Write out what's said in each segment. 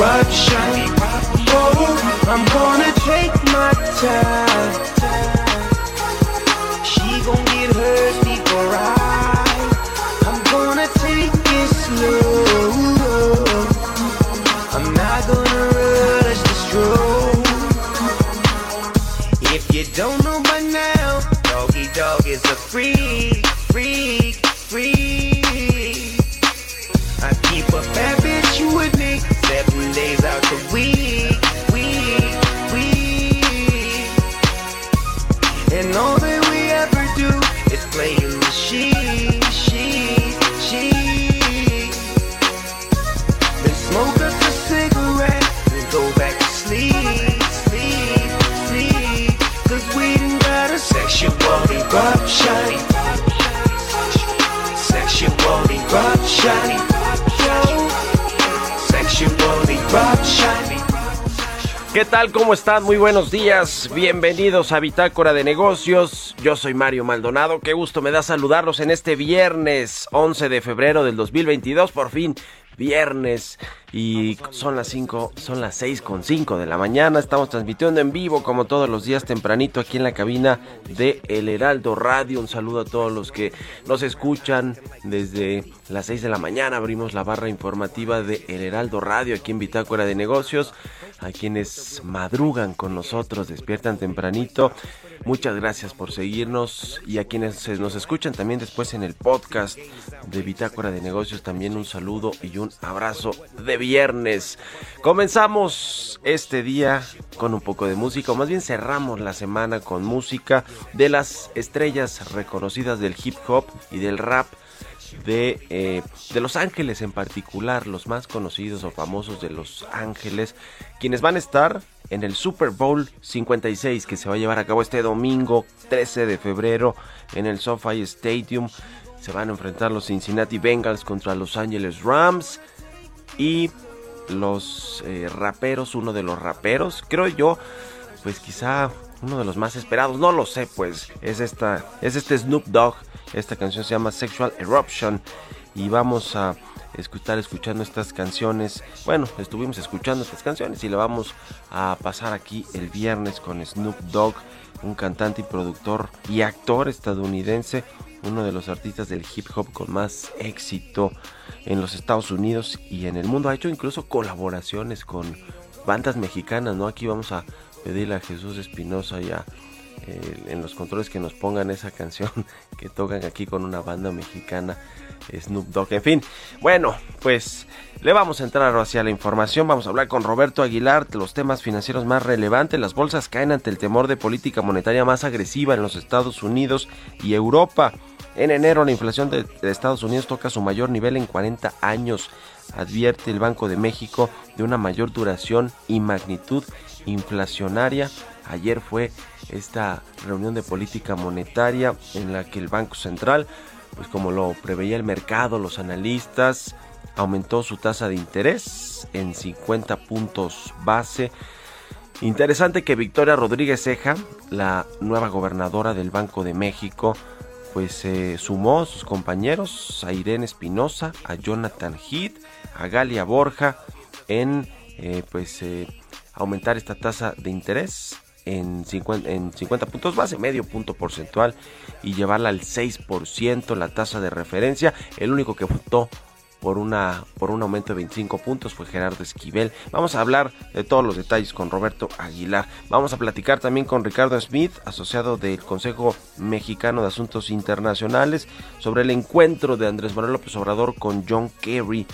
Sexual ¿Cómo están? Muy buenos días. Bienvenidos a Bitácora de Negocios. Yo soy Mario Maldonado. Qué gusto me da saludarlos en este viernes 11 de febrero del 2022. Por fin, viernes. Y son las 5, son las 6 con 5 de la mañana. Estamos transmitiendo en vivo como todos los días tempranito aquí en la cabina de El Heraldo Radio. Un saludo a todos los que nos escuchan desde las 6 de la mañana. Abrimos la barra informativa de El Heraldo Radio aquí en Bitácora de Negocios. A quienes madrugan con nosotros, despiertan tempranito. Muchas gracias por seguirnos y a quienes nos escuchan también después en el podcast de Bitácora de Negocios también un saludo y un abrazo de viernes. Comenzamos este día con un poco de música, o más bien cerramos la semana con música de las estrellas reconocidas del hip hop y del rap de, eh, de Los Ángeles en particular, los más conocidos o famosos de Los Ángeles, quienes van a estar en el Super Bowl 56 que se va a llevar a cabo este domingo 13 de febrero en el SoFi Stadium. Se van a enfrentar los Cincinnati Bengals contra Los Angeles Rams y los eh, raperos, uno de los raperos, creo yo, pues quizá uno de los más esperados, no lo sé, pues es esta es este Snoop Dogg. Esta canción se llama Sexual Eruption y vamos a estar escuchando estas canciones. Bueno, estuvimos escuchando estas canciones y la vamos a pasar aquí el viernes con Snoop Dogg, un cantante y productor y actor estadounidense, uno de los artistas del hip hop con más éxito en los Estados Unidos y en el mundo. Ha hecho incluso colaboraciones con bandas mexicanas, ¿no? Aquí vamos a pedirle a Jesús Espinosa y a en los controles que nos pongan esa canción que tocan aquí con una banda mexicana Snoop Dogg. En fin, bueno, pues le vamos a entrar hacia la información. Vamos a hablar con Roberto Aguilar los temas financieros más relevantes. Las bolsas caen ante el temor de política monetaria más agresiva en los Estados Unidos y Europa. En enero la inflación de Estados Unidos toca su mayor nivel en 40 años. Advierte el Banco de México de una mayor duración y magnitud inflacionaria. Ayer fue esta reunión de política monetaria en la que el Banco Central, pues como lo preveía el mercado, los analistas, aumentó su tasa de interés en 50 puntos base. Interesante que Victoria Rodríguez Ceja, la nueva gobernadora del Banco de México, pues se sumó a sus compañeros, a Irene Espinosa, a Jonathan Heath, a Galia Borja, en eh, pues eh, aumentar esta tasa de interés en 50, en 50 puntos base, medio punto porcentual y llevarla al 6% la tasa de referencia. El único que votó por, una, por un aumento de 25 puntos fue Gerardo Esquivel. Vamos a hablar de todos los detalles con Roberto Aguilar. Vamos a platicar también con Ricardo Smith, asociado del Consejo Mexicano de Asuntos Internacionales, sobre el encuentro de Andrés Manuel López Obrador con John Kerry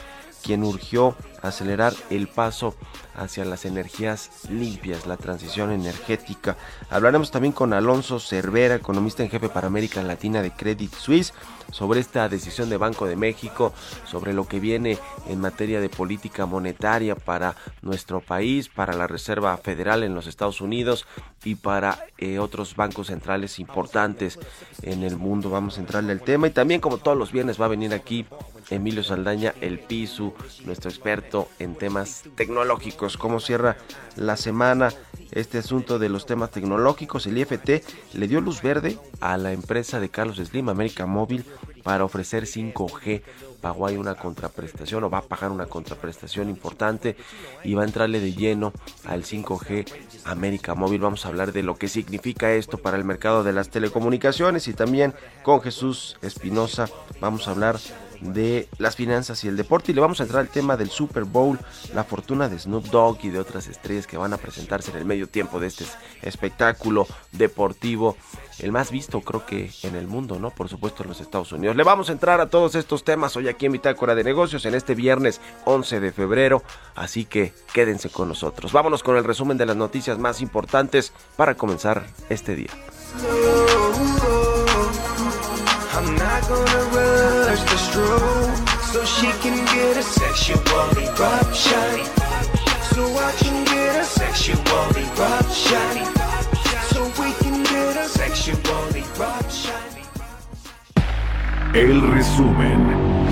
quien urgió acelerar el paso hacia las energías limpias, la transición energética. Hablaremos también con Alonso Cervera, economista en jefe para América Latina de Credit Suisse, sobre esta decisión de Banco de México, sobre lo que viene en materia de política monetaria para nuestro país, para la Reserva Federal en los Estados Unidos y para eh, otros bancos centrales importantes en el mundo. Vamos a entrarle al tema y también como todos los viernes va a venir aquí Emilio Saldaña, el PISU, nuestro experto en temas tecnológicos. ¿Cómo cierra la semana este asunto de los temas tecnológicos? El IFT le dio luz verde a la empresa de Carlos Slim, América Móvil, para ofrecer 5G. Pagó ahí una contraprestación o va a pagar una contraprestación importante y va a entrarle de lleno al 5G América Móvil. Vamos a hablar de lo que significa esto para el mercado de las telecomunicaciones y también con Jesús Espinosa vamos a hablar de las finanzas y el deporte. Y le vamos a entrar al tema del Super Bowl, la fortuna de Snoop Dogg y de otras estrellas que van a presentarse en el medio tiempo de este espectáculo deportivo. El más visto creo que en el mundo, ¿no? Por supuesto en los Estados Unidos. Le vamos a entrar a todos estos temas hoy aquí en Bitácora de Negocios en este viernes 11 de febrero. Así que quédense con nosotros. Vámonos con el resumen de las noticias más importantes para comenzar este día. So she can get a sexual eruption. So I can get a sexual eruption. So we can get a sexual eruption. El resumen.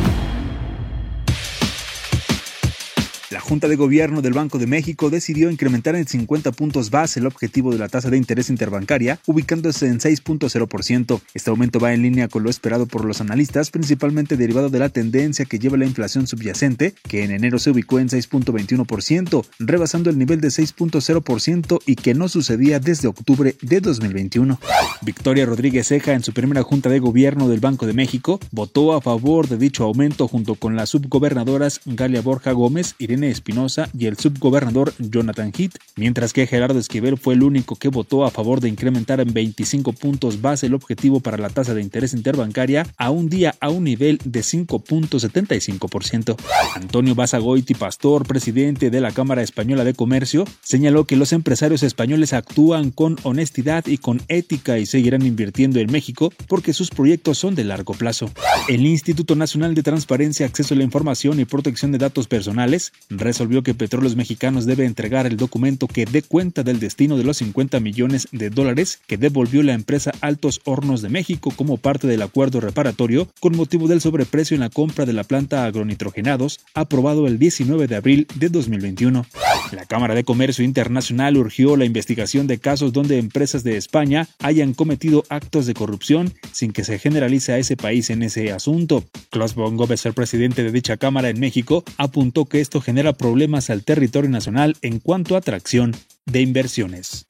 La Junta de Gobierno del Banco de México decidió incrementar en 50 puntos base el objetivo de la tasa de interés interbancaria, ubicándose en 6.0%. Este aumento va en línea con lo esperado por los analistas, principalmente derivado de la tendencia que lleva la inflación subyacente, que en enero se ubicó en 6.21%, rebasando el nivel de 6.0% y que no sucedía desde octubre de 2021. Victoria Rodríguez Ceja, en su primera Junta de Gobierno del Banco de México, votó a favor de dicho aumento junto con las subgobernadoras Galia Borja Gómez, Irene Espinosa y el subgobernador Jonathan Heath, mientras que Gerardo Esquivel fue el único que votó a favor de incrementar en 25 puntos base el objetivo para la tasa de interés interbancaria a un día a un nivel de 5.75%. Antonio Basagoiti Pastor, presidente de la Cámara Española de Comercio, señaló que los empresarios españoles actúan con honestidad y con ética y seguirán invirtiendo en México porque sus proyectos son de largo plazo. El Instituto Nacional de Transparencia, Acceso a la Información y Protección de Datos Personales resolvió que Petróleos Mexicanos debe entregar el documento que dé cuenta del destino de los 50 millones de dólares que devolvió la empresa Altos Hornos de México como parte del acuerdo reparatorio con motivo del sobreprecio en la compra de la planta agronitrogenados aprobado el 19 de abril de 2021. La Cámara de Comercio Internacional urgió la investigación de casos donde empresas de España hayan cometido actos de corrupción sin que se generalice a ese país en ese asunto. Klaus von el presidente de dicha Cámara en México, apuntó que esto genera problemas al territorio nacional en cuanto a atracción de inversiones.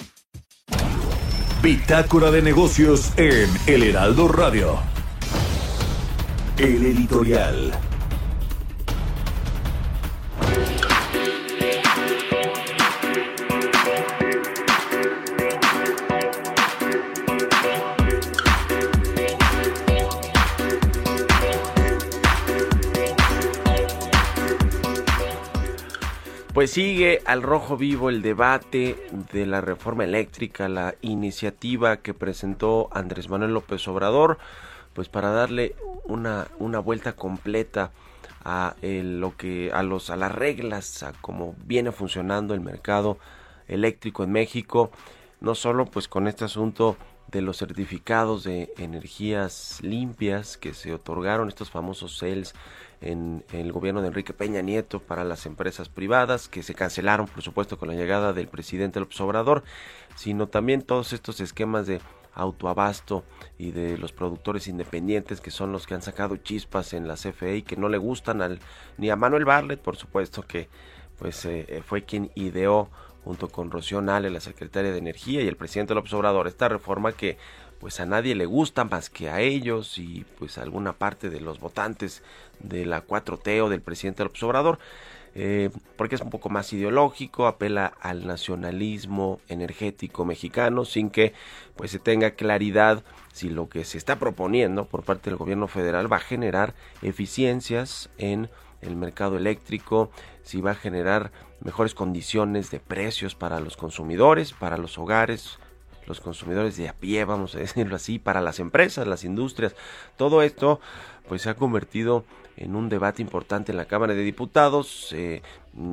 Bitácora de negocios en El Heraldo Radio. El editorial. Pues sigue al rojo vivo el debate de la reforma eléctrica, la iniciativa que presentó Andrés Manuel López Obrador, pues para darle una, una vuelta completa a lo que a los a las reglas, a cómo viene funcionando el mercado eléctrico en México, no solo pues con este asunto de los certificados de energías limpias que se otorgaron estos famosos CELS en, el gobierno de Enrique Peña Nieto para las empresas privadas, que se cancelaron, por supuesto, con la llegada del presidente López Obrador, sino también todos estos esquemas de autoabasto y de los productores independientes que son los que han sacado chispas en la CFE y que no le gustan al, ni a Manuel Barlet, por supuesto que pues eh, fue quien ideó junto con Rocío Nale, la secretaria de Energía y el presidente López Obrador, esta reforma que pues a nadie le gusta más que a ellos y pues a alguna parte de los votantes de la 4T o del presidente López Obrador. Eh, porque es un poco más ideológico, apela al nacionalismo energético mexicano sin que pues se tenga claridad si lo que se está proponiendo por parte del gobierno federal va a generar eficiencias en el mercado eléctrico, si va a generar mejores condiciones de precios para los consumidores, para los hogares, los consumidores de a pie, vamos a decirlo así, para las empresas, las industrias. Todo esto pues se ha convertido en un debate importante en la Cámara de Diputados. Eh,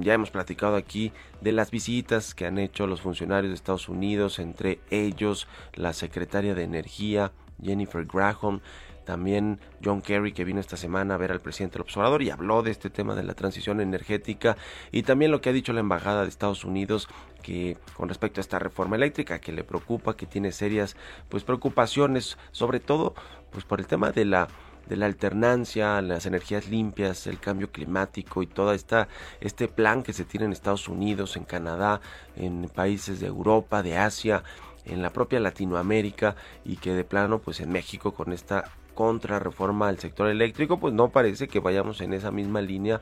ya hemos platicado aquí de las visitas que han hecho los funcionarios de Estados Unidos, entre ellos la secretaria de Energía, Jennifer Graham, también John Kerry que vino esta semana a ver al presidente del observador y habló de este tema de la transición energética y también lo que ha dicho la embajada de Estados Unidos que con respecto a esta reforma eléctrica que le preocupa, que tiene serias pues preocupaciones, sobre todo pues por el tema de la de la alternancia, las energías limpias, el cambio climático y todo esta, este plan que se tiene en Estados Unidos, en Canadá, en países de Europa, de Asia, en la propia Latinoamérica y que de plano pues en México con esta contrarreforma al sector eléctrico pues no parece que vayamos en esa misma línea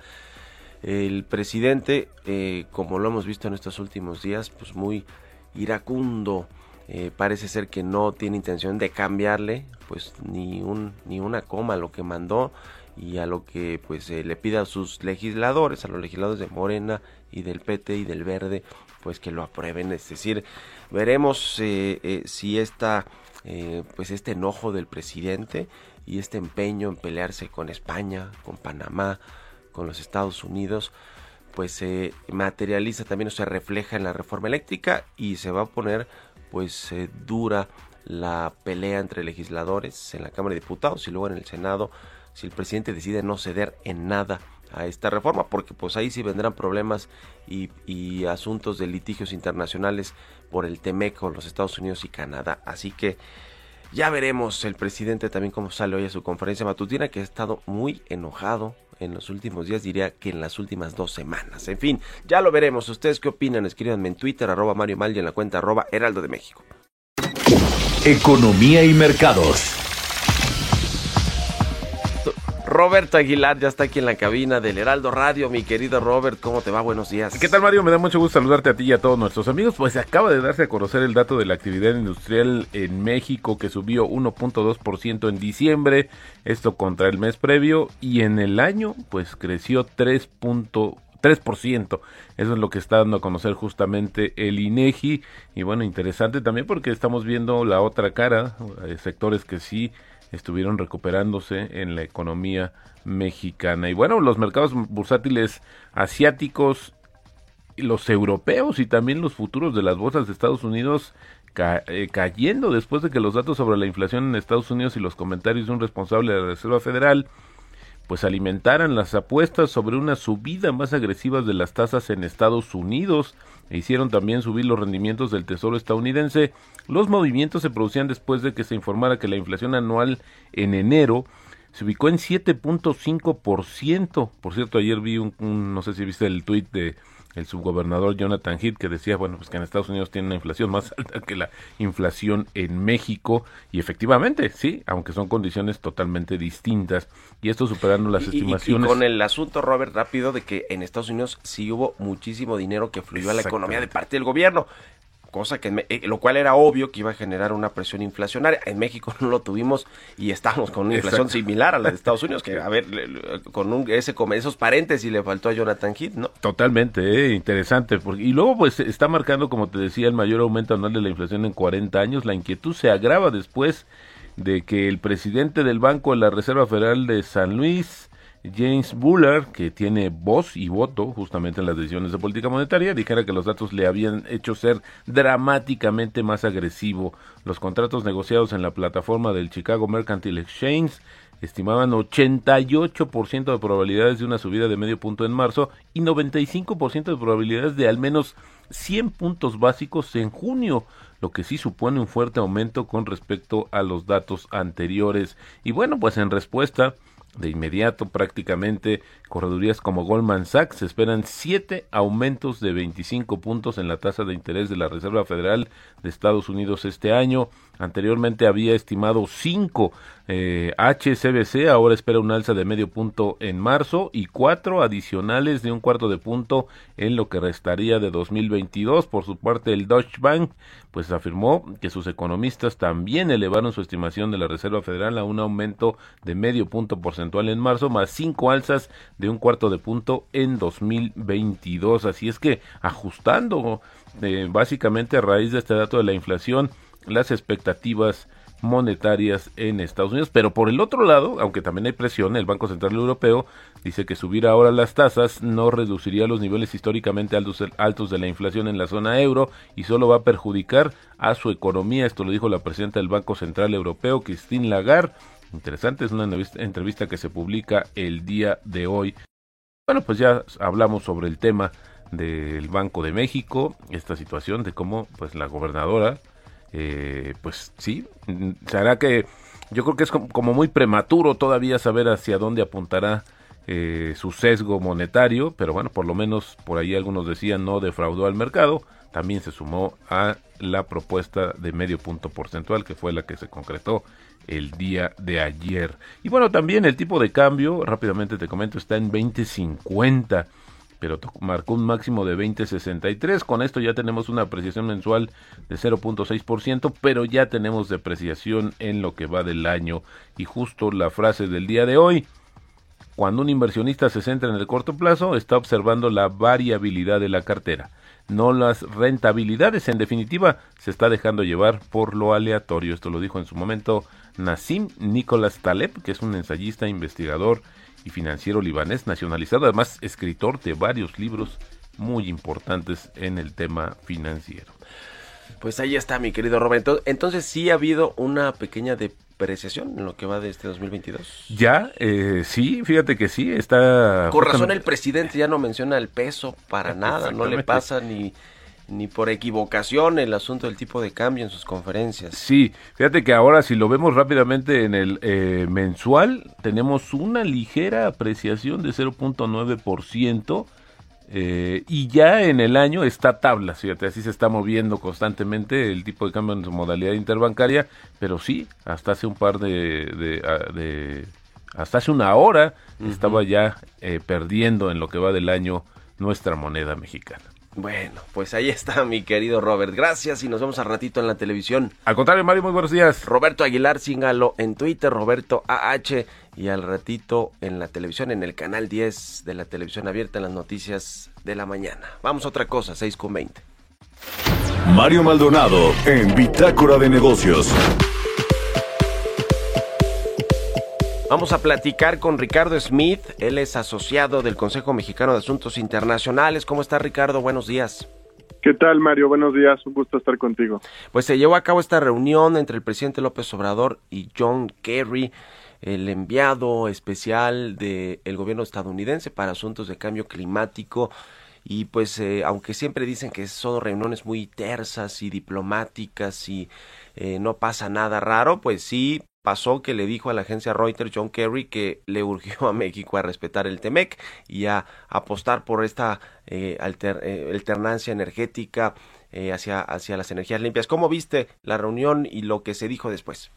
el presidente eh, como lo hemos visto en estos últimos días pues muy iracundo eh, parece ser que no tiene intención de cambiarle pues ni un ni una coma a lo que mandó y a lo que pues le pide a sus legisladores, a los legisladores de Morena y del PT y del Verde, pues que lo aprueben. Es decir, veremos eh, eh, si esta pues este enojo del presidente y este empeño en pelearse con España, con Panamá, con los Estados Unidos, pues se materializa también o se refleja en la reforma eléctrica y se va a poner pues eh, dura la pelea entre legisladores en la Cámara de Diputados y luego en el Senado si el presidente decide no ceder en nada a esta reforma, porque pues ahí sí vendrán problemas y, asuntos de litigios internacionales por el TEMEC con los Estados Unidos y Canadá. Así que ya veremos el presidente también cómo sale hoy a su conferencia matutina, que ha estado muy enojado en los últimos días, diría que en las últimas dos semanas. En fin, ya lo veremos. ¿Ustedes qué opinan? Escríbanme en Twitter, arroba Mario Mal y en la cuenta arroba Heraldo de México. Economía y mercados. Roberto Aguilar ya está aquí en la cabina del Heraldo Radio. Mi querido Robert, ¿cómo te va? Buenos días. ¿Qué tal, Mario? Me da mucho gusto saludarte a ti y a todos nuestros amigos. Pues se acaba de darse a conocer el dato de la actividad industrial en México que subió 1.2% en diciembre, esto contra el mes previo, y en el año pues creció 3.3%. Eso es lo que está dando a conocer justamente el INEGI. Y bueno, interesante también porque estamos viendo la otra cara, eh, sectores que sí estuvieron recuperándose en la economía mexicana. Y bueno, los mercados bursátiles asiáticos, los europeos y también los futuros de las bolsas de Estados Unidos eh, cayendo después de que los datos sobre la inflación en Estados Unidos y los comentarios de un responsable de la Reserva Federal pues alimentaran las apuestas sobre una subida más agresiva de las tasas en Estados Unidos e hicieron también subir los rendimientos del Tesoro estadounidense. Los movimientos se producían después de que se informara que la inflación anual en enero se ubicó en 7.5%. Por cierto, ayer vi un, no sé si viste el tuit de el subgobernador Jonathan Heath que decía, bueno, pues que en Estados Unidos tiene una inflación más alta que la inflación en México. Y efectivamente, sí, aunque son condiciones totalmente distintas. Y esto superando las estimaciones. Y, con el asunto, Robert, rápido de que en Estados Unidos sí hubo muchísimo dinero que fluyó a la economía de parte del gobierno cosa que eh, lo cual era obvio que iba a generar una presión inflacionaria. En México no lo tuvimos y estamos con una inflación similar a la de Estados Unidos, que a ver, con un, ese, esos paréntesis le faltó a Jonathan Heath, ¿no? Totalmente, eh, interesante. Porque, y luego pues está marcando, como te decía, el mayor aumento anual de la inflación en 40 años. La inquietud se agrava después de que el presidente del Banco de la Reserva Federal de San Luis, James Bullard, que tiene voz y voto justamente en las decisiones de política monetaria, dijera que los datos le habían hecho ser dramáticamente más agresivo. Los contratos negociados en la plataforma del Chicago Mercantile Exchange estimaban 88% de probabilidades de una subida de medio punto en marzo y 95% de probabilidades de al menos 100 puntos básicos en junio, lo que sí supone un fuerte aumento con respecto a los datos anteriores. Y bueno, pues en respuesta, de inmediato prácticamente corredurías como Goldman Sachs esperan siete aumentos de 25 puntos en la tasa de interés de la Reserva Federal de Estados Unidos este año. Anteriormente había estimado cinco. Eh, HCBC ahora espera un alza de medio punto en marzo y cuatro adicionales de un cuarto de punto en lo que restaría de 2022. Por su parte, el Deutsche Bank pues afirmó que sus economistas también elevaron su estimación de la Reserva Federal a un aumento de medio punto porcentual en marzo, más cinco alzas de un cuarto de punto en 2022. Así es que ajustando eh, básicamente a raíz de este dato de la inflación, las expectativas monetarias en Estados Unidos. Pero por el otro lado, aunque también hay presión, el Banco Central Europeo dice que subir ahora las tasas no reduciría los niveles históricamente altos, de la inflación en la zona euro y solo va a perjudicar a su economía. Esto lo dijo la presidenta del Banco Central Europeo, Christine Lagarde. Interesante, es una entrevista que se publica el día de hoy. Bueno, pues ya hablamos sobre el tema del Banco de México, esta situación de cómo pues la gobernadora eh, pues sí, será que yo creo que es como muy prematuro todavía saber hacia dónde apuntará eh, su sesgo monetario, pero bueno, por lo menos por ahí algunos decían no defraudó al mercado, también se sumó a la propuesta de medio punto porcentual que fue la que se concretó el día de ayer. Y bueno, también el tipo de cambio, rápidamente te comento, está en 2050 pero marcó un máximo de 20.63. Con esto ya tenemos una apreciación mensual de 0.6%, pero ya tenemos depreciación en lo que va del año. Y justo la frase del día de hoy, cuando un inversionista se centra en el corto plazo, está observando la variabilidad de la cartera, no las rentabilidades. En definitiva, se está dejando llevar por lo aleatorio. Esto lo dijo en su momento Nassim Nicolás Taleb, que es un ensayista, investigador y financiero libanés nacionalizado, además escritor de varios libros muy importantes en el tema financiero. Pues ahí está, mi querido Roberto. Entonces sí ha habido una pequeña depreciación en lo que va de este 2022. Ya, eh, sí, fíjate que sí, está... Con razón el presidente ya no menciona el peso para nada, no le pasa ni ni por equivocación el asunto del tipo de cambio en sus conferencias. Sí, fíjate que ahora si lo vemos rápidamente en el eh, mensual, tenemos una ligera apreciación de 0.9%. Eh, y ya en el año está tabla, fíjate, así se está moviendo constantemente el tipo de cambio en su modalidad interbancaria, pero sí, hasta hace un par de, de, hasta hace una hora estaba ya eh, perdiendo en lo que va del año nuestra moneda mexicana. Bueno, pues ahí está mi querido Robert. Gracias y nos vemos al ratito en la televisión. Al contrario, Mario, muy buenos días. Roberto Aguilar, síngalo en Twitter, Roberto AH, y al ratito en la televisión, en el canal 10 de la televisión abierta en las noticias de la mañana. Vamos a otra cosa, 6 con 20. Mario Maldonado en Bitácora de Negocios. Vamos a platicar con Ricardo Smith, él es asociado del Consejo Mexicano de Asuntos Internacionales. ¿Cómo está Ricardo? Buenos días. ¿Qué tal, Mario? Buenos días, un gusto estar contigo. Pues se llevó a cabo esta reunión entre el presidente López Obrador y John Kerry, el enviado especial del gobierno estadounidense para asuntos de cambio climático. Y pues, eh, aunque siempre dicen que son reuniones muy tersas y diplomáticas y eh, no pasa nada raro, pues sí pasó que le dijo a la agencia Reuters John Kerry que le urgió a México a respetar el TEMEC y a apostar por esta eh, eh, alternancia energética hacia, hacia las energías limpias. ¿Cómo viste la reunión y lo que se dijo después?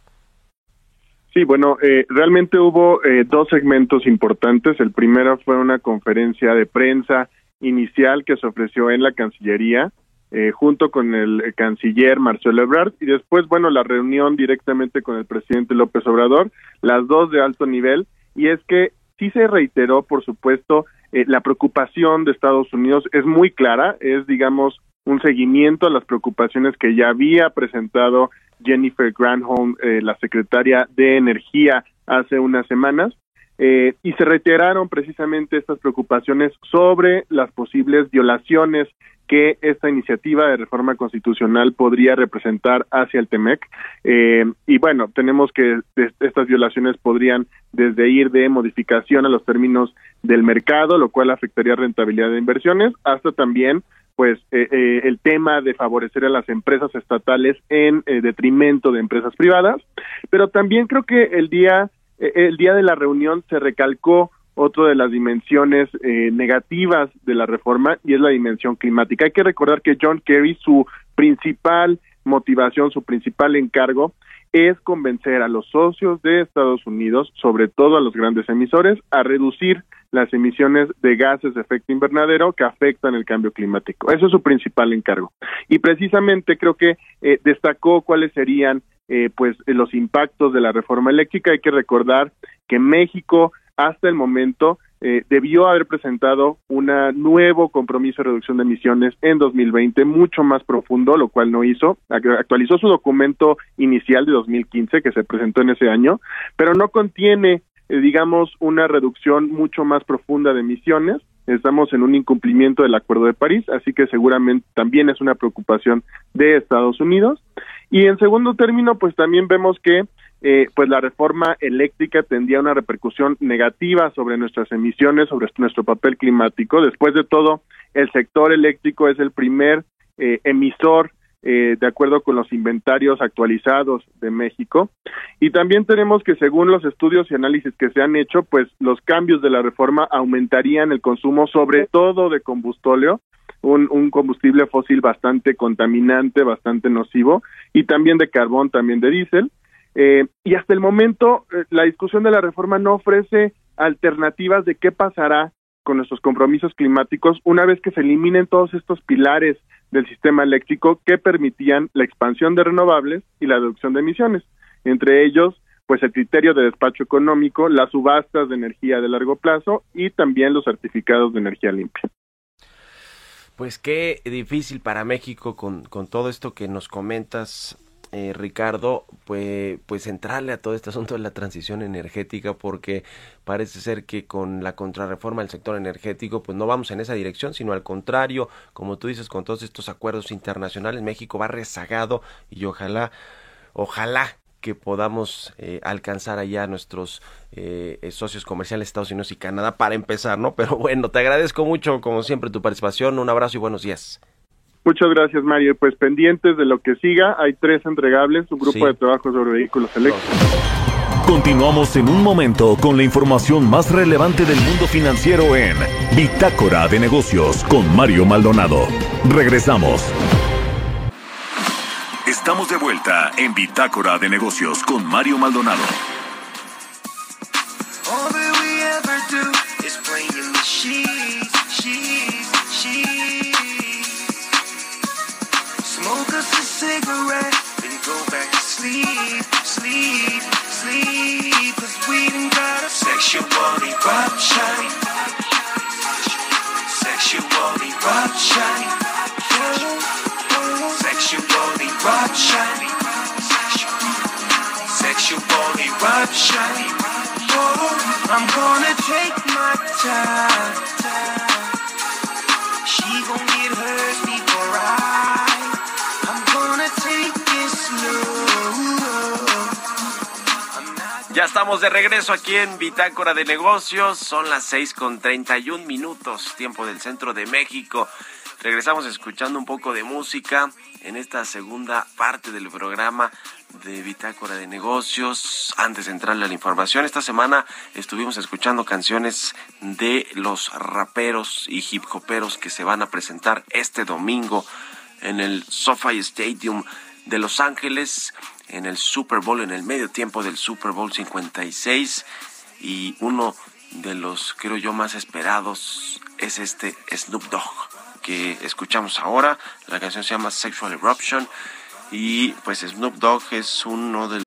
Sí, bueno, realmente hubo dos segmentos importantes. El primero fue una conferencia de prensa inicial que se ofreció en la Cancillería eh, junto con el canciller Marcelo Ebrard y después, bueno, la reunión directamente con el presidente López Obrador, las dos de alto nivel, y es que sí se reiteró, por supuesto, eh, la preocupación de Estados Unidos es muy clara, es, digamos, un seguimiento a las preocupaciones que ya había presentado Jennifer Granholm, eh, la secretaria de Energía, hace unas semanas. eh, y se reiteraron precisamente estas preocupaciones sobre las posibles violaciones que esta iniciativa de reforma constitucional podría representar hacia el TEMEC. Eh, y bueno, tenemos que estas violaciones podrían desde ir de modificación a los términos del mercado, lo cual afectaría rentabilidad de inversiones, hasta también pues eh, eh, el tema de favorecer a las empresas estatales en detrimento de empresas privadas, pero también creo que el día el día de la reunión se recalcó otra de las dimensiones eh, negativas de la reforma y es la dimensión climática. Hay que recordar que John Kerry, su principal motivación, su principal encargo es convencer a los socios de Estados Unidos, sobre todo a los grandes emisores, a reducir las emisiones de gases de efecto invernadero que afectan el cambio climático. Eso es su principal encargo. Y precisamente creo que eh, destacó cuáles serían eh, pues los impactos de la reforma eléctrica. Hay que recordar que México hasta el momento eh, debió haber presentado un nuevo compromiso de reducción de emisiones en 2020 mucho más profundo, lo cual no hizo. Actualizó su documento inicial de 2015 que se presentó en ese año, pero no contiene, eh, digamos, una reducción mucho más profunda de emisiones. Estamos en un incumplimiento del Acuerdo de París, así que seguramente también es una preocupación de Estados Unidos. Y en segundo término, pues también vemos que eh, pues la reforma eléctrica tendría una repercusión negativa sobre nuestras emisiones, sobre nuestro papel climático. Después de todo, el sector eléctrico es el primer eh, emisor eh, de acuerdo con los inventarios actualizados de México. Y también tenemos que según los estudios y análisis que se han hecho, pues los cambios de la reforma aumentarían el consumo sobre todo de combustóleo, un, un combustible fósil bastante contaminante, bastante nocivo, y también de carbón, también de diésel. Eh, y hasta el momento, eh, la discusión de la reforma no ofrece alternativas de qué pasará con nuestros compromisos climáticos una vez que se eliminen todos estos pilares del sistema eléctrico que permitían la expansión de renovables y la reducción de emisiones. Entre ellos, pues el criterio de despacho económico, las subastas de energía de largo plazo y también los certificados de energía limpia. Pues qué difícil para México con, con todo esto que nos comentas, eh, Ricardo, pues, pues entrarle a todo este asunto de la transición energética porque parece ser que con la contrarreforma del sector energético pues no vamos en esa dirección, sino al contrario, como tú dices, con todos estos acuerdos internacionales, México va rezagado y ojalá, ojalá que podamos eh, alcanzar allá a nuestros eh, socios comerciales Estados Unidos y Canadá para empezar, ¿no? Pero bueno, te agradezco mucho, como siempre, tu participación. Un abrazo y buenos días. Muchas gracias, Mario. Pues pendientes de lo que siga, hay tres entregables, un grupo de trabajo sobre vehículos eléctricos. Continuamos en un momento con la información más relevante del mundo financiero en Bitácora de Negocios con Mario Maldonado. Regresamos. Estamos de vuelta en Bitácora de Negocios con Mario Maldonado. Smoke sexual eruption. Sexual eruption. Sexual eruption. Sexual eruption. Oh, I'm gonna take my time. Estamos de regreso aquí en Bitácora de Negocios. Son las 6 con 31 minutos, tiempo del centro de México. Regresamos escuchando un poco de música en esta segunda parte del programa de Bitácora de Negocios. Antes de entrarle a la información, esta semana estuvimos escuchando canciones de los raperos y hip hoperos que se van a presentar este domingo en el SoFi Stadium de Los Ángeles en el Super Bowl, en el medio tiempo del Super Bowl 56 y uno de los, creo yo, más esperados es este Snoop Dogg que escuchamos ahora. La canción se llama Sexual Eruption y pues Snoop Dogg es uno de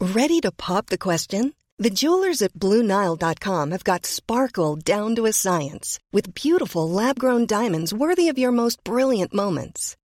Ready to pop the question? The jewelers at BlueNile.com have got sparkle down to a science with beautiful lab-grown diamonds worthy of your most brilliant moments.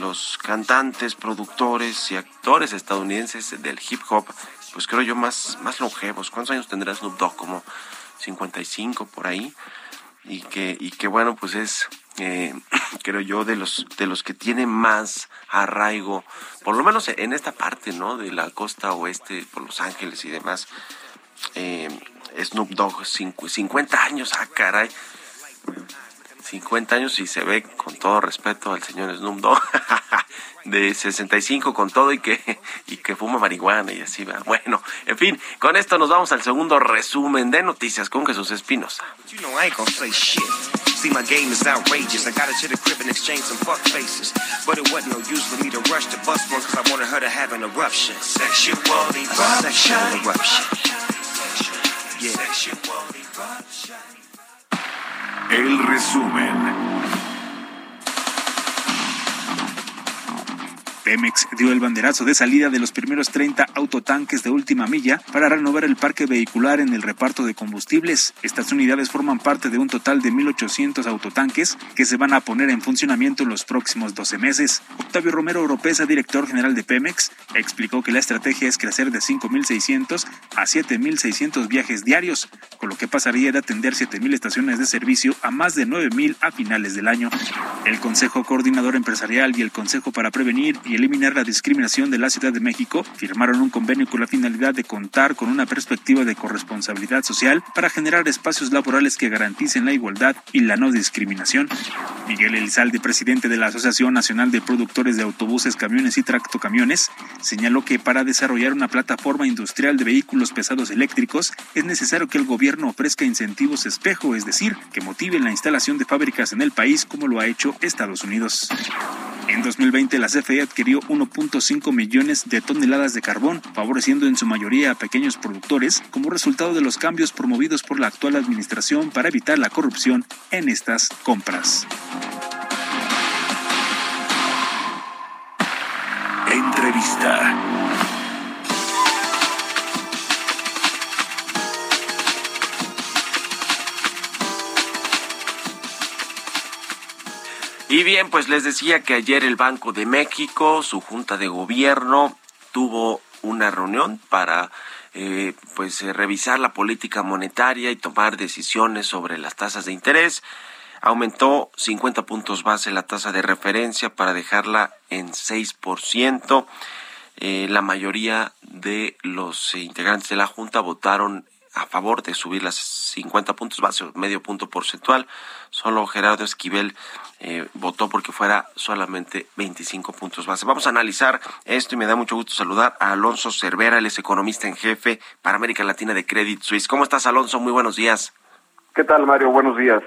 Los cantantes, productores y actores estadounidenses del hip hop, pues creo yo más, más longevos. ¿Cuántos años tendrá Snoop Dogg? Como 55 por ahí. Y que, y que bueno, pues es eh, creo yo, de los, de los que tiene más arraigo, por lo menos en esta parte, ¿no? De la costa oeste, por Los Ángeles y demás. Eh, Snoop Dogg, 50 años, ah, caray. 50 años y se ve con todo respeto al señor Snoop Dogg de 65 con todo y que y que fuma marihuana y así va. Bueno, en fin, con esto nos vamos al segundo resumen de noticias con Jesús Espinosa. See, my game is outrageous. I got her to the crib and exchange some fuck faces. But it wasn't no use for me to rush to bust one, cause I wanted her to have an eruption. Sexual eruption. Sexual eruption. Yeah. Sexual eruption. El resumen. Pemex dio el banderazo de salida de los primeros 30 autotanques de última milla para renovar el parque vehicular en el reparto de combustibles. Estas unidades forman parte de un total de 1.800 autotanques que se van a poner en funcionamiento en los próximos 12 meses. Octavio Romero Oropesa, director general de Pemex, explicó que la estrategia es crecer de 5.600 a 7.600 viajes diarios, con lo que pasaría de atender 7.000 estaciones de servicio a más de 9.000 a finales del año. El Consejo Coordinador Empresarial y el Consejo para Prevenir y eliminar la discriminación de la Ciudad de México firmaron un convenio con la finalidad de contar con una perspectiva de corresponsabilidad social para generar espacios laborales que garanticen la igualdad y la no discriminación. Miguel Elizalde, presidente de la Asociación Nacional de Productores de Autobuses, Camiones y Tractocamiones, señaló que para desarrollar una plataforma industrial de vehículos pesados eléctricos es necesario que el gobierno ofrezca incentivos espejo, es decir, que motiven la instalación de fábricas en el país como lo ha hecho Estados Unidos. En 2020 la CFE adquirió 1.5 millones de toneladas de carbón, favoreciendo en su mayoría a pequeños productores como resultado de los cambios promovidos por la actual administración para evitar la corrupción en estas compras. Entrevista. Y bien, pues les decía que ayer el Banco de México, su junta de gobierno, tuvo una reunión para eh, pues eh, revisar la política monetaria y tomar decisiones sobre las tasas de interés. Aumentó 50 puntos base la tasa de referencia para dejarla en 6%. Eh, la mayoría de los integrantes de la Junta votaron a favor de subir las 50 puntos base, medio punto porcentual. Solo Gerardo Esquivel eh, votó porque fuera solamente 25 puntos base. Vamos a analizar esto y me da mucho gusto saludar a Alonso Cervera, él es economista en jefe para América Latina de Credit Suisse. ¿Cómo estás, Alonso? Muy buenos días. ¿Qué tal, Mario? Buenos días.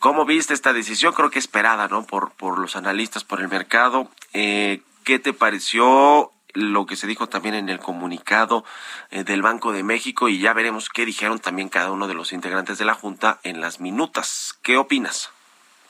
¿Cómo viste esta decisión? Creo que esperada, ¿no? Por, por los analistas, por el mercado. Eh, ¿Qué te pareció lo que se dijo también en el comunicado eh, del Banco de México y ya veremos qué dijeron también cada uno de los integrantes de la Junta en las minutas. ¿Qué opinas?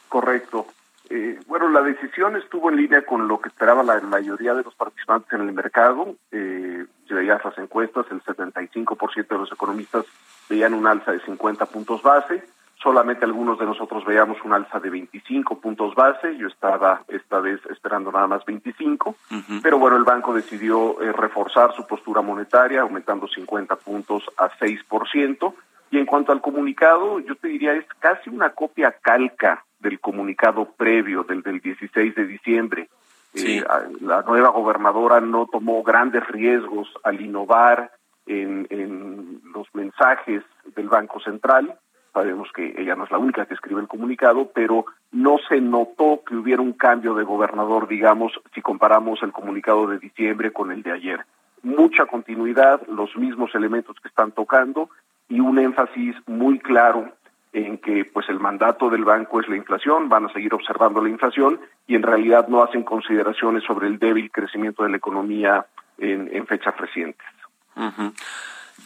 Correcto. Eh, bueno, la decisión estuvo en línea con lo que esperaba la mayoría de los participantes en el mercado. Eh, si veías las encuestas, el 75% de los economistas veían un alza de 50 puntos base solamente algunos de nosotros veíamos un alza de 25 puntos base, yo estaba esta vez esperando nada más 25, pero bueno, el banco decidió eh, reforzar su postura monetaria, aumentando 50 puntos a 6%, y en cuanto al comunicado, yo te diría, es casi una copia calca del comunicado previo, del del 16 de diciembre. Eh, la nueva gobernadora no tomó grandes riesgos al innovar en, en los mensajes del Banco Central, sabemos que ella no es la única que escribe el comunicado, pero no se notó que hubiera un cambio de gobernador, digamos, si comparamos el comunicado de diciembre con el de ayer. Mucha continuidad, los mismos elementos que están tocando y un énfasis muy claro en que pues el mandato del banco es la inflación, van a seguir observando la inflación y en realidad no hacen consideraciones sobre el débil crecimiento de la economía en, fechas recientes.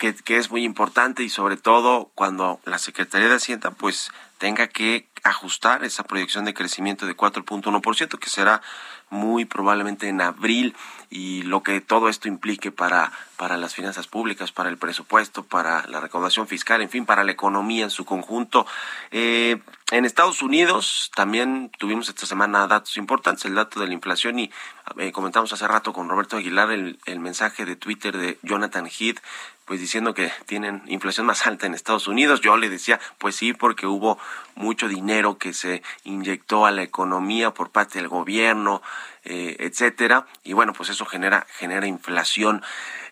Que, que es muy importante y sobre todo cuando la Secretaría de Hacienda pues tenga que ajustar esa proyección de crecimiento de 4.1%, que será muy probablemente en abril, y lo que todo esto implique para, para las finanzas públicas, para el presupuesto, para la recaudación fiscal, en fin, para la economía en su conjunto. Eh, en Estados Unidos también tuvimos esta semana datos importantes, el dato de la inflación y eh, comentamos hace rato con Roberto Aguilar el, el mensaje de Twitter de Jonathan Heath pues diciendo que tienen inflación más alta en Estados Unidos. Yo le decía, pues sí, porque hubo mucho dinero que se inyectó a la economía por parte del gobierno, eh, etcétera, y bueno, pues eso genera genera inflación.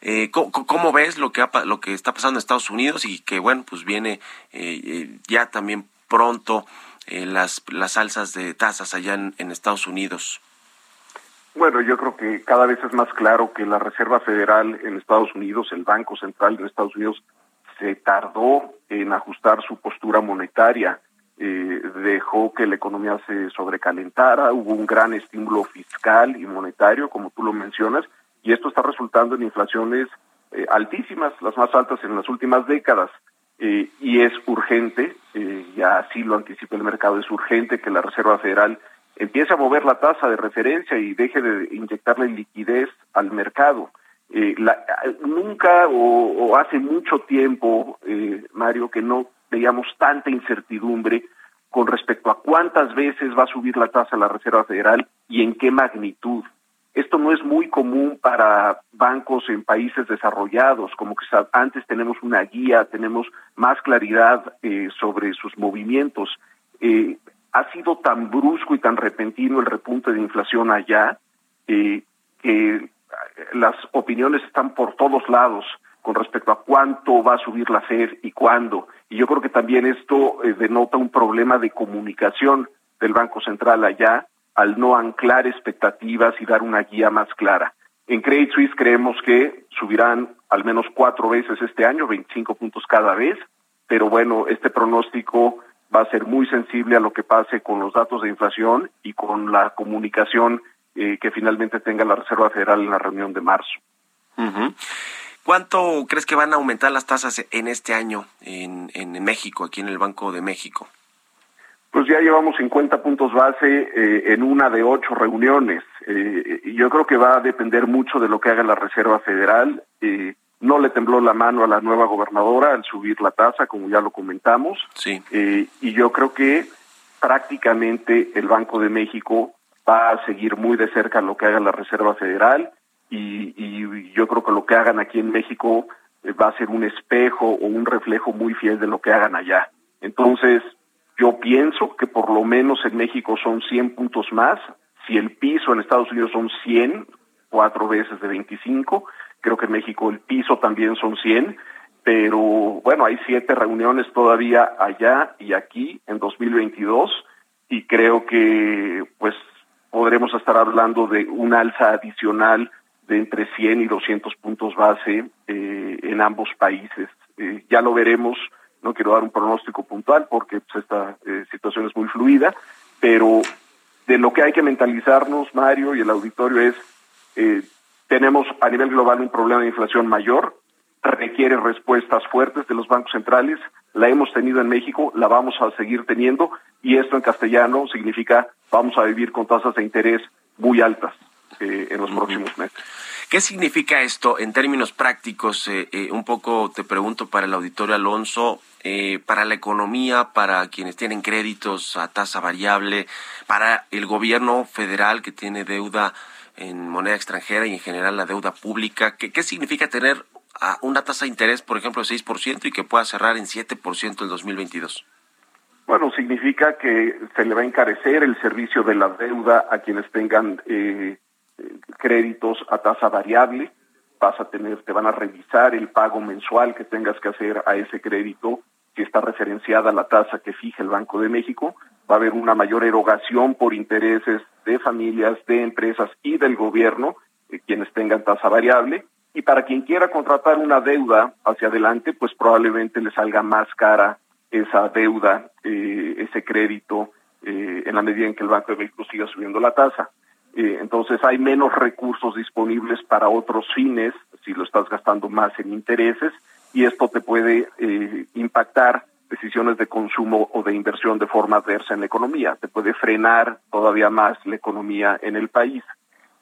Eh, ¿cómo, ves lo que lo que está pasando en Estados Unidos y que bueno, pues viene eh, eh ya también pronto eh, las las alzas de tasas allá en, en Estados Unidos? Bueno, yo creo que cada vez es más claro que la Reserva Federal en Estados Unidos, el Banco Central en Estados Unidos, se tardó en ajustar su postura monetaria, eh, dejó que la economía se sobrecalentara, hubo un gran estímulo fiscal y monetario, como tú lo mencionas, y esto está resultando en inflaciones eh, altísimas, las más altas en las últimas décadas. Eh, y es urgente, eh, ya así lo anticipa el mercado, es urgente que la Reserva Federal empiece a mover la tasa de referencia y deje de inyectarle liquidez al mercado. Nunca o, o, hace mucho tiempo, Mario, que no veíamos tanta incertidumbre con respecto a cuántas veces va a subir la tasa la Reserva Federal y en qué magnitud. Esto no es muy común para bancos en países desarrollados, como que antes tenemos una guía, tenemos más claridad eh, sobre sus movimientos. Eh, ha sido tan brusco y tan repentino el repunte de inflación allá eh, que las opiniones están por todos lados con respecto a cuánto va a subir la Fed y cuándo. Y yo creo que también esto eh, denota un problema de comunicación del Banco Central allá al no anclar expectativas y dar una guía más clara. En Credit Suisse creemos que subirán al menos cuatro veces este año, 25 puntos cada vez, pero bueno, este pronóstico va a ser muy sensible a lo que pase con los datos de inflación y con la comunicación eh, que finalmente tenga la Reserva Federal en la reunión de marzo. Uh. ¿Cuánto crees que van a aumentar las tasas en este año en, en México, aquí en el Banco de México? Pues ya llevamos 50 puntos base eh, en una de ocho reuniones. Eh, yo creo que va a depender mucho de lo que haga la Reserva Federal. Eh, no le tembló la mano a la nueva gobernadora al subir la tasa, como ya lo comentamos. Sí. Eh, y yo creo que prácticamente el Banco de México va a seguir muy de cerca lo que haga la Reserva Federal y, yo creo que lo que hagan aquí en México eh, va a ser un espejo o un reflejo muy fiel de lo que hagan allá. Entonces, yo pienso que por lo menos en México son 100 puntos más. Si el piso en Estados Unidos son 100, cuatro veces de 25, creo que en México el piso también son 100, pero bueno, hay siete reuniones todavía allá y aquí en 2022 y creo que pues podremos estar hablando de un alza adicional de entre 100 y 200 puntos base eh, en ambos países. Eh, ya lo veremos, no quiero dar un pronóstico puntual porque pues, esta eh, situación es muy fluida, pero de lo que hay que mentalizarnos, Mario y el auditorio, es tenemos a nivel global un problema de inflación mayor, requiere respuestas fuertes de los bancos centrales, la hemos tenido en México, la vamos a seguir teniendo y esto en castellano significa vamos a vivir con tasas de interés muy altas eh, en los uh -huh. próximos meses. ¿Qué significa esto en términos prácticos? Eh, eh, un poco te pregunto para el auditorio Alonso, eh, para la economía, para quienes tienen créditos a tasa variable, para el gobierno federal que tiene deuda en moneda extranjera y en general la deuda pública. ¿Qué, qué significa tener a una tasa de interés, por ejemplo, de 6% y que pueda cerrar en 7% el 2022? Bueno, significa que se le va a encarecer el servicio de la deuda a quienes tengan eh, créditos a tasa variable. Vas a tener, te van a revisar el pago mensual que tengas que hacer a ese crédito que está referenciada la tasa que fija el Banco de México. Va a haber una mayor erogación por intereses de familias, de empresas y del gobierno, eh, quienes tengan tasa variable. Y para quien quiera contratar una deuda hacia adelante, pues probablemente le salga más cara esa deuda, eh, ese crédito, eh, en la medida en que el Banco de México siga subiendo la tasa. Eh, entonces hay menos recursos disponibles para otros fines, si lo estás gastando más en intereses, y esto te puede eh, impactar decisiones de consumo o de inversión de forma adversa en la economía, te puede frenar todavía más la economía en el país.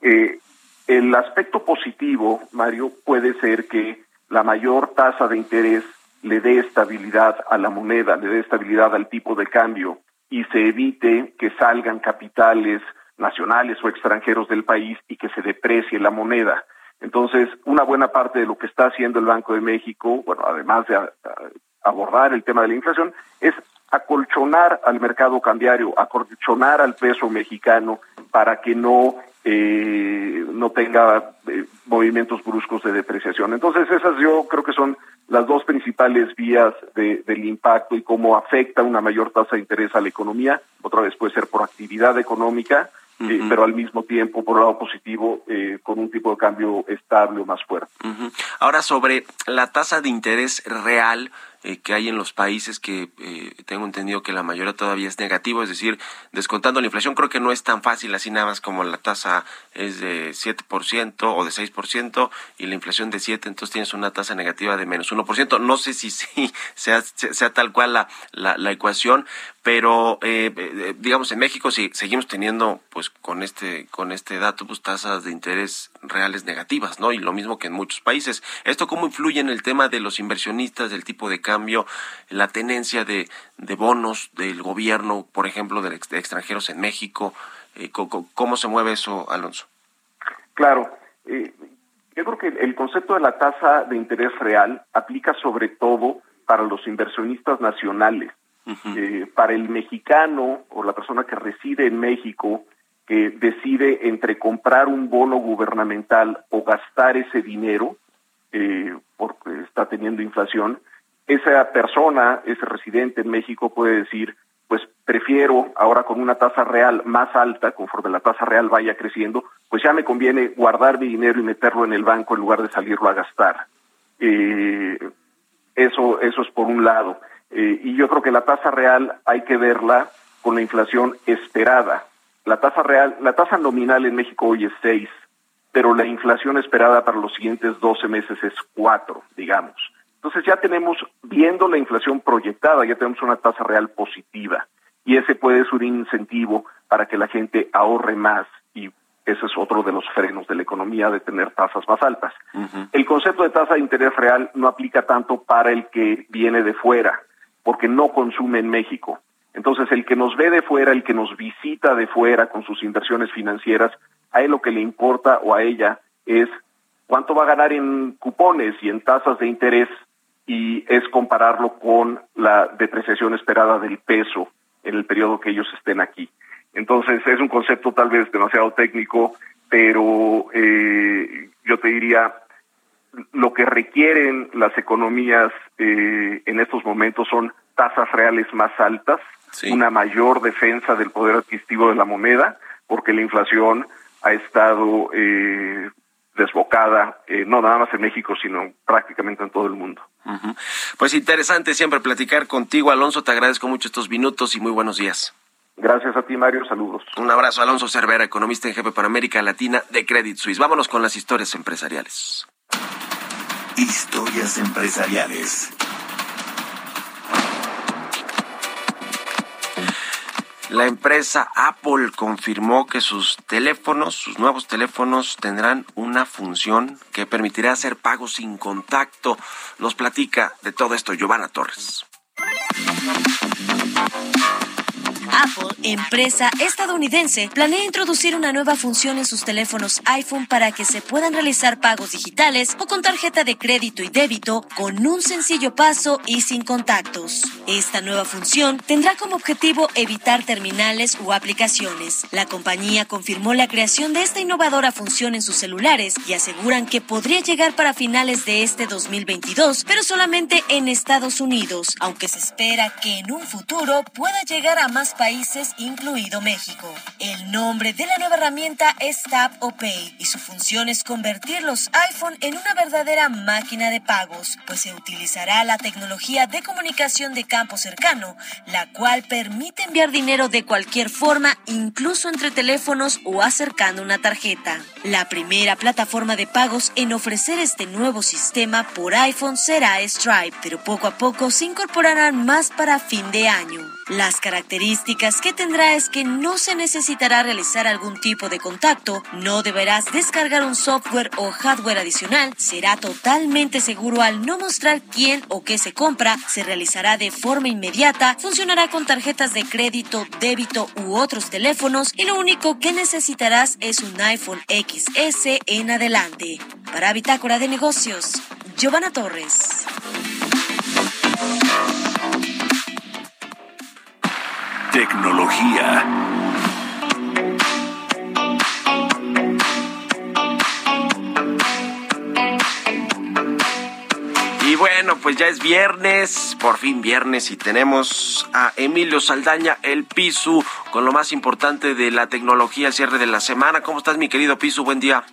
Eh, el aspecto positivo, Mario, puede ser que la mayor tasa de interés le dé estabilidad a la moneda, le dé estabilidad al tipo de cambio y se evite que salgan capitales nacionales o extranjeros del país y que se deprecie la moneda. Entonces, una buena parte de lo que está haciendo el Banco de México, bueno, además de abordar el tema de la inflación, es acolchonar al mercado cambiario, acolchonar al peso mexicano para que no eh, no tenga eh, movimientos bruscos de depreciación. Entonces, esas yo creo que son las dos principales vías del impacto y cómo afecta una mayor tasa de interés a la economía. Otra vez puede ser por actividad económica, eh, pero al mismo tiempo, por lado positivo, eh, con un tipo de cambio estable o más fuerte. Ahora, sobre la tasa de interés real, eh, que hay en los países que eh, tengo entendido que la mayoría todavía es negativo, es decir, descontando la inflación, creo que no es tan fácil así nada más como la tasa es de 7% o de 6% y la inflación de 7, entonces tienes una tasa negativa de menos 1%. No sé si sí sea, sea tal cual la, la, la ecuación, pero eh, eh, digamos en México si seguimos teniendo pues con este con este dato pues tasas de interés reales negativas no y lo mismo que en muchos países esto cómo influye en el tema de los inversionistas del tipo de cambio la tenencia de, de bonos del gobierno por ejemplo de, extranjeros en México eh, cómo, se mueve eso Alonso claro yo creo que el concepto de la tasa de interés real aplica sobre todo para los inversionistas nacionales. Eh, para el mexicano o la persona que reside en México, que decide entre comprar un bono gubernamental o gastar ese dinero, eh, porque está teniendo inflación, esa persona, ese residente en México puede decir, pues prefiero ahora con una tasa real más alta, conforme la tasa real vaya creciendo, pues ya me conviene guardar mi dinero y meterlo en el banco en lugar de salirlo a gastar. Eh, eso, eso es por un lado. Eh, y yo creo que la tasa real hay que verla con la inflación esperada. La tasa real, la tasa nominal en México hoy es 6, pero la inflación esperada para los siguientes 12 meses es 4, digamos. Entonces ya tenemos, viendo la inflación proyectada, ya tenemos una tasa real positiva y ese puede ser un incentivo para que la gente ahorre más y ese es otro de los frenos de la economía de tener tasas más altas. El concepto de tasa de interés real no aplica tanto para el que viene de fuera porque no consume en México. Entonces, el que nos ve de fuera, el que nos visita de fuera con sus inversiones financieras, a él lo que le importa o a ella es cuánto va a ganar en cupones y en tasas de interés y es compararlo con la depreciación esperada del peso en el periodo que ellos estén aquí. Entonces, es un concepto tal vez demasiado técnico, pero eh, yo te diría, lo que requieren las economías eh, en estos momentos son tasas reales más altas, una mayor defensa del poder adquisitivo de la moneda, porque la inflación ha estado eh, desbocada, eh, no nada más en México, sino prácticamente en todo el mundo. Pues interesante siempre platicar contigo, Alonso. Te agradezco mucho estos minutos y muy buenos días. Gracias a ti, Mario. Saludos. Un abrazo, Alonso Cervera, economista en jefe para América Latina de Credit Suisse. Vámonos con las historias empresariales. Historias empresariales. La empresa Apple confirmó que sus teléfonos, sus nuevos teléfonos, tendrán una función que permitirá hacer pagos sin contacto. Nos platica de todo esto Giovanna Torres. Apple, empresa estadounidense, planea introducir una nueva función en sus teléfonos iPhone para que se puedan realizar pagos digitales o con tarjeta de crédito y débito con un sencillo paso y sin contactos. Esta nueva función tendrá como objetivo evitar terminales o aplicaciones. La compañía confirmó la creación de esta innovadora función en sus celulares y aseguran que podría llegar para finales de este 2022, pero solamente en Estados Unidos, aunque se espera que en un futuro pueda llegar a más países, incluido México. El nombre de la nueva herramienta es Tap o Pay y su función es convertir los iPhone en una verdadera máquina de pagos, pues se utilizará la tecnología de comunicación de campo cercano, la cual permite enviar dinero de cualquier forma, incluso entre teléfonos o acercando una tarjeta. La primera plataforma de pagos en ofrecer este nuevo sistema por iPhone será Stripe, pero poco a poco se incorporarán más para fin de año. Las características que tendrá es que no se necesitará realizar algún tipo de contacto, no deberás descargar un software o hardware adicional, será totalmente seguro al no mostrar quién o qué se compra, se realizará de forma inmediata, funcionará con tarjetas de crédito, débito u otros teléfonos y lo único que necesitarás es un iPhone XS en adelante. Para Bitácora de Negocios, Giovanna Torres. Tecnología. Y bueno, pues ya es viernes, por fin viernes, y tenemos a Emilio Saldaña, el Pisu, con lo más importante de la tecnología al cierre de la semana. ¿Cómo estás, mi querido Pisu? Buen día.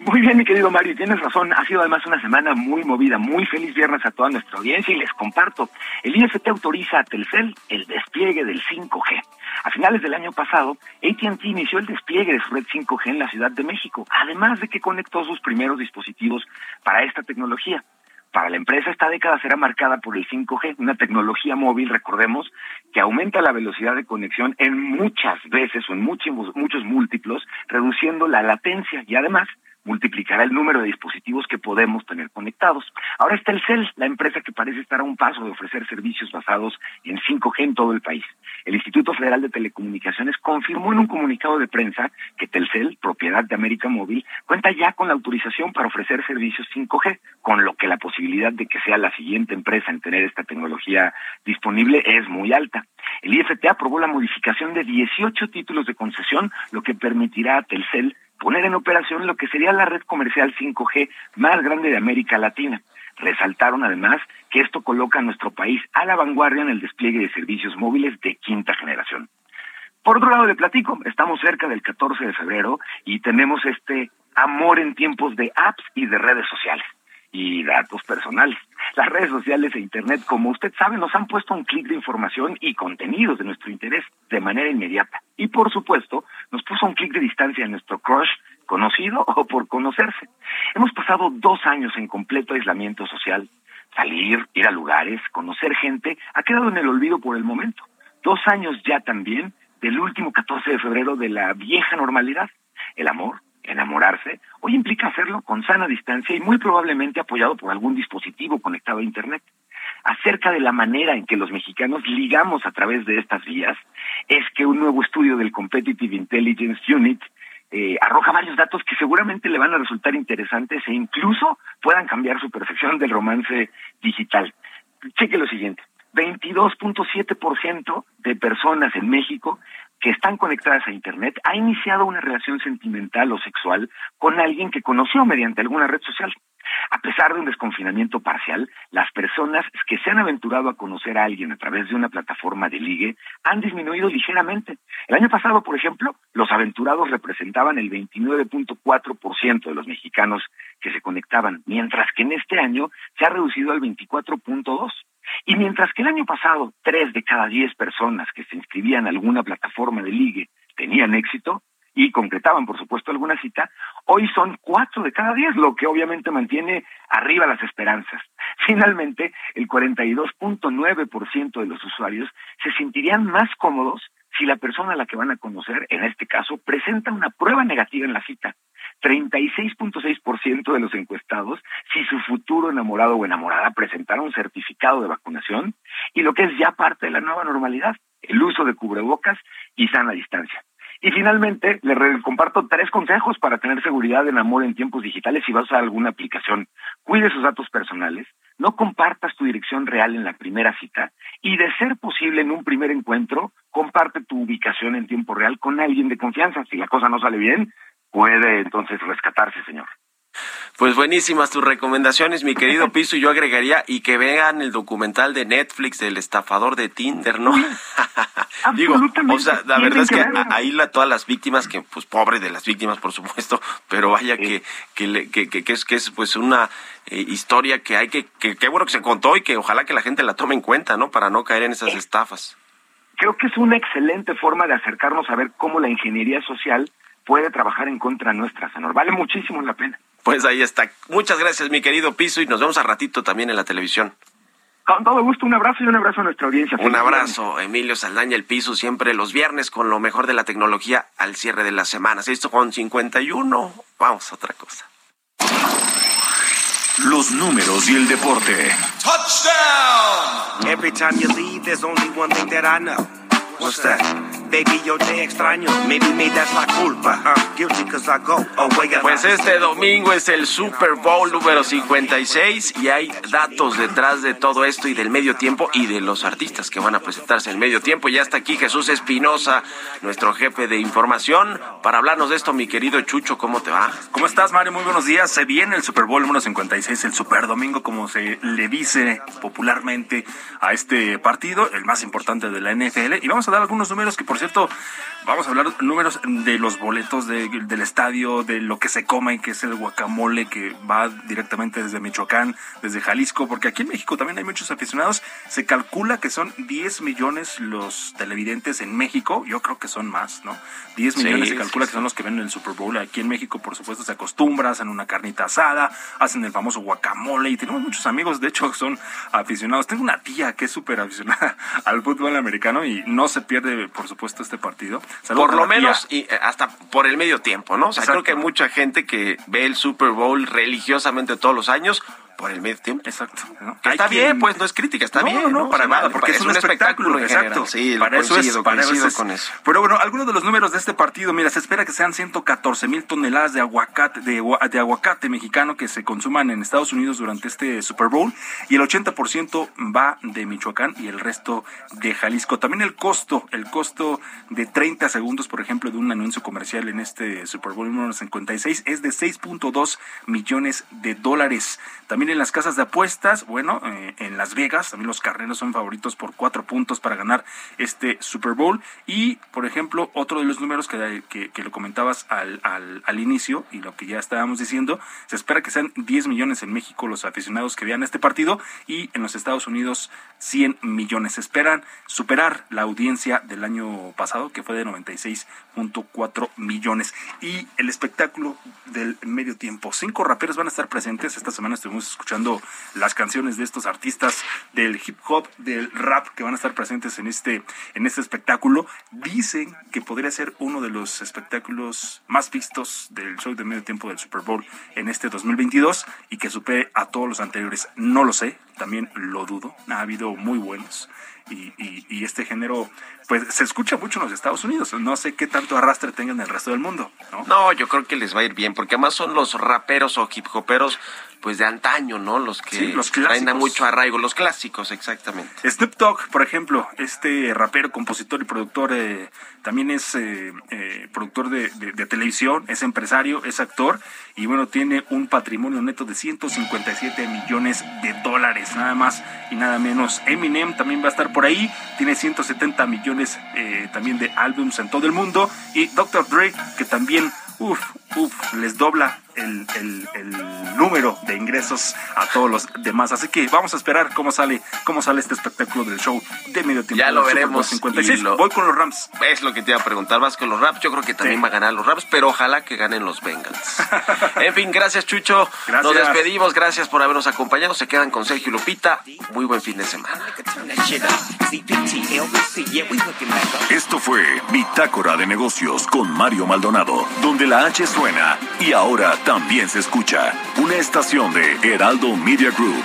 Muy bien, mi querido Mario, tienes razón. Ha sido además una semana muy movida. Muy feliz viernes a toda nuestra audiencia y les comparto. El IFT autoriza a Telcel el despliegue del 5G. A finales del año pasado, AT&T inició el despliegue de su red 5G en la Ciudad de México, además de que conectó sus primeros dispositivos para esta tecnología. Para la empresa esta década será marcada por el 5G, una tecnología móvil, recordemos, que aumenta la velocidad de conexión en muchas veces o en muchos, muchos múltiplos, reduciendo la latencia y además multiplicará el número de dispositivos que podemos tener conectados. Ahora está el CEL, la empresa que parece estar a un paso de ofrecer servicios basados en 5G en todo el país. El Instituto Federal de Telecomunicaciones confirmó en un comunicado de prensa que Telcel, propiedad de América Móvil, cuenta ya con la autorización para ofrecer servicios 5G, con lo que la posibilidad de que sea la siguiente empresa en tener esta tecnología disponible es muy alta. El IFT aprobó la modificación de 18 títulos de concesión, lo que permitirá a Telcel poner en operación lo que sería la red comercial 5G más grande de América Latina. Resaltaron además que esto coloca a nuestro país a la vanguardia en el despliegue de servicios móviles de quinta generación. Por otro lado, le platico, estamos cerca del 14 de febrero y tenemos este amor en tiempos de apps y de redes sociales y datos personales. Las redes sociales e Internet, como usted sabe, nos han puesto un clic de información y contenidos de nuestro interés de manera inmediata. Y por supuesto, nos puso un clic de distancia en nuestro crush, conocido o por conocerse. Hemos pasado dos años en completo aislamiento social. Salir, ir a lugares, conocer gente, ha quedado en el olvido por el momento. Dos años ya también del último 14 de febrero de la vieja normalidad. El amor, enamorarse, hoy implica hacerlo con sana distancia y muy probablemente apoyado por algún dispositivo conectado a Internet. Acerca de la manera en que los mexicanos ligamos a través de estas vías, es que un nuevo estudio del Competitive Intelligence Unit eh, arroja varios datos que seguramente le van a resultar interesantes e incluso puedan cambiar su percepción del romance digital. Cheque lo siguiente. 22.7% de personas en México que están conectadas a Internet ha iniciado una relación sentimental o sexual con alguien que conoció mediante alguna red social. A pesar de un desconfinamiento parcial, las personas que se han aventurado a conocer a alguien a través de una plataforma de ligue han disminuido ligeramente. El año pasado, por ejemplo, los aventurados representaban el 29.4% de los mexicanos que se conectaban, mientras que en este año se ha reducido al 24.2%. Y mientras que el año pasado tres de cada diez personas que se inscribían a alguna plataforma de ligue tenían éxito y concretaban, por supuesto, alguna cita, hoy son cuatro de cada diez, lo que obviamente mantiene arriba las esperanzas. Finalmente, el 42.9% de los usuarios se sentirían más cómodos si la persona a la que van a conocer, en este caso, presenta una prueba negativa en la cita. 36.6% de los encuestados si su futuro enamorado o enamorada presentara un certificado de vacunación y lo que es ya parte de la nueva normalidad, el uso de cubrebocas y sana distancia. Y finalmente, le comparto tres consejos para tener seguridad en amor en tiempos digitales si vas a alguna aplicación. Cuide sus datos personales, no compartas tu dirección real en la primera cita y, de ser posible, en un primer encuentro, comparte tu ubicación en tiempo real con alguien de confianza. Si la cosa no sale bien, puede entonces rescatarse, señor. Pues buenísimas tus recomendaciones, mi querido Piso, y yo agregaría y que vean el documental de Netflix del estafador de Tinder, ¿no? Digo, o sea, la verdad es que ahí la, todas las víctimas, que pues pobre de las víctimas, por supuesto, pero vaya que, que, le- que, que- que es que es pues una eh, historia que hay que, que, qué bueno que se contó y que ojalá que la gente la tome en cuenta, ¿no? Para no caer en esas estafas. Creo que es una excelente forma de acercarnos a ver cómo la ingeniería social puede trabajar en contra nuestra, Sanor. Vale muchísimo la pena. Pues ahí está. Muchas gracias, mi querido Piso, y nos vemos a ratito también en la televisión. Con todo gusto, un abrazo y un abrazo a nuestra audiencia. Un abrazo, Emilio Saldaña, el piso, siempre los viernes con lo mejor de la tecnología al cierre de la semana. Esto con 51. Vamos a otra cosa. Los números y el deporte. Touchdown! Every time you leave, there's only one thing that I know. What's that? Baby, yo te extraño. Maybe me that's la culpa. I'm guilty cause I go away Pues este domingo es el Super Bowl número 56 y hay datos detrás de todo esto y del medio tiempo y de los artistas que van a presentarse en el medio tiempo. Ya está aquí Jesús Espinosa, nuestro jefe de información, para hablarnos de esto, mi querido Chucho, ¿cómo te va? ¿Cómo estás, Mario? Muy buenos días. Se viene el Super Bowl número 56, el Super Domingo, como se le dice popularmente a este partido, el más importante de la NFL. Y vamos a dar algunos números que, por cierto, vamos a hablar números de los boletos de- del estadio, de lo que se come, que es el guacamole que va directamente desde Michoacán, desde Jalisco, porque aquí en México también hay muchos aficionados. Se calcula que son 10 millones los televidentes en México. Yo creo que son más, ¿no? 10 Sí, millones se sí, calcula que son los que ven el Super Bowl. Aquí en México, por supuesto, se acostumbra, hacen una carnita asada, hacen el famoso guacamole y tenemos muchos amigos, de hecho, son aficionados. Tengo una tía que es súper aficionada al fútbol americano y no se pierde, por supuesto, este partido. Saludos Por lo menos y eh, hasta por el medio tiempo, ¿no? O sea, Exacto. creo que hay mucha gente que ve el Super Bowl religiosamente todos los años por el medio tiempo. Exacto. está quien- bien, pues no es crítica, está no, bien. No, no, para nada, porque es, un espectáculo, exacto. Sí, para eso es, coincido, para eso coincido es. con eso. Pero bueno, algunos de los números de este partido, mira, se espera que sean 114 mil toneladas de aguacate, de, agua- de aguacate mexicano que se consuman en Estados Unidos durante este Super Bowl y el 80% va de Michoacán y el resto de Jalisco. También el costo, el costo de 30 segundos, por ejemplo, de un anuncio comercial en este Super Bowl número 56 es de 6.2 millones de dólares. También en las casas de apuestas, bueno, eh, en Las Vegas, también los carneros son favoritos por cuatro puntos para ganar este Super Bowl. Y, por ejemplo, otro de los números que, lo comentabas al, al, inicio y lo que ya estábamos diciendo, se espera que sean 10 millones en México los aficionados que vean este partido y en los Estados Unidos 100 millones. Esperan superar la audiencia del año pasado, que fue de 96.4 millones. Y el espectáculo del medio tiempo. Cinco raperos van a estar presentes. Esta semana estuvimos escuchando las canciones de estos artistas del hip hop, del rap, que van a estar presentes en este, en este espectáculo. Dicen que podría ser uno de los espectáculos más vistos del show de medio tiempo del Super Bowl en este 2022 y que supere a todos los anteriores. No lo sé, también lo dudo. Ha habido muy buenos. Y, y- y este género, pues se escucha mucho en los Estados Unidos. No sé qué tanto arrastre tenga en el resto del mundo. ¿no? No, yo creo que les va a ir bien, porque además son los raperos o hip hoperos, pues de antaño, ¿no? Los que Sí, los traen a mucho arraigo, los clásicos, exactamente. Snoop Dogg, por ejemplo, este rapero, compositor y productor, eh, también es eh, eh, productor de, de- de televisión, es empresario, es actor y bueno, tiene un patrimonio neto de 157 millones de dólares, nada más y nada menos. Eminem también va a estar por ahí, tiene 170 millones eh, también de álbums en todo el mundo y Dr. Dre, que también, uff, uff, les dobla el, el- el número de ingresos a todos los demás. Así que vamos a esperar cómo sale, cómo sale este espectáculo del show de medio tiempo. Ya lo veremos. 56. y lo- Voy con los Rams. Es lo que te iba a preguntar. Vas con los Raps. Yo creo que también va a ganar los Raps, pero ojalá que ganen los Bengals. en fin, gracias, Chucho. Gracias. Nos despedimos. Gracias por habernos acompañado. Se quedan con Sergio y Lupita. Muy buen fin de semana. Esto fue Bitácora de Negocios con Mario Maldonado, donde la H suena y ahora también se escucha. Una estación de Heraldo Media Group.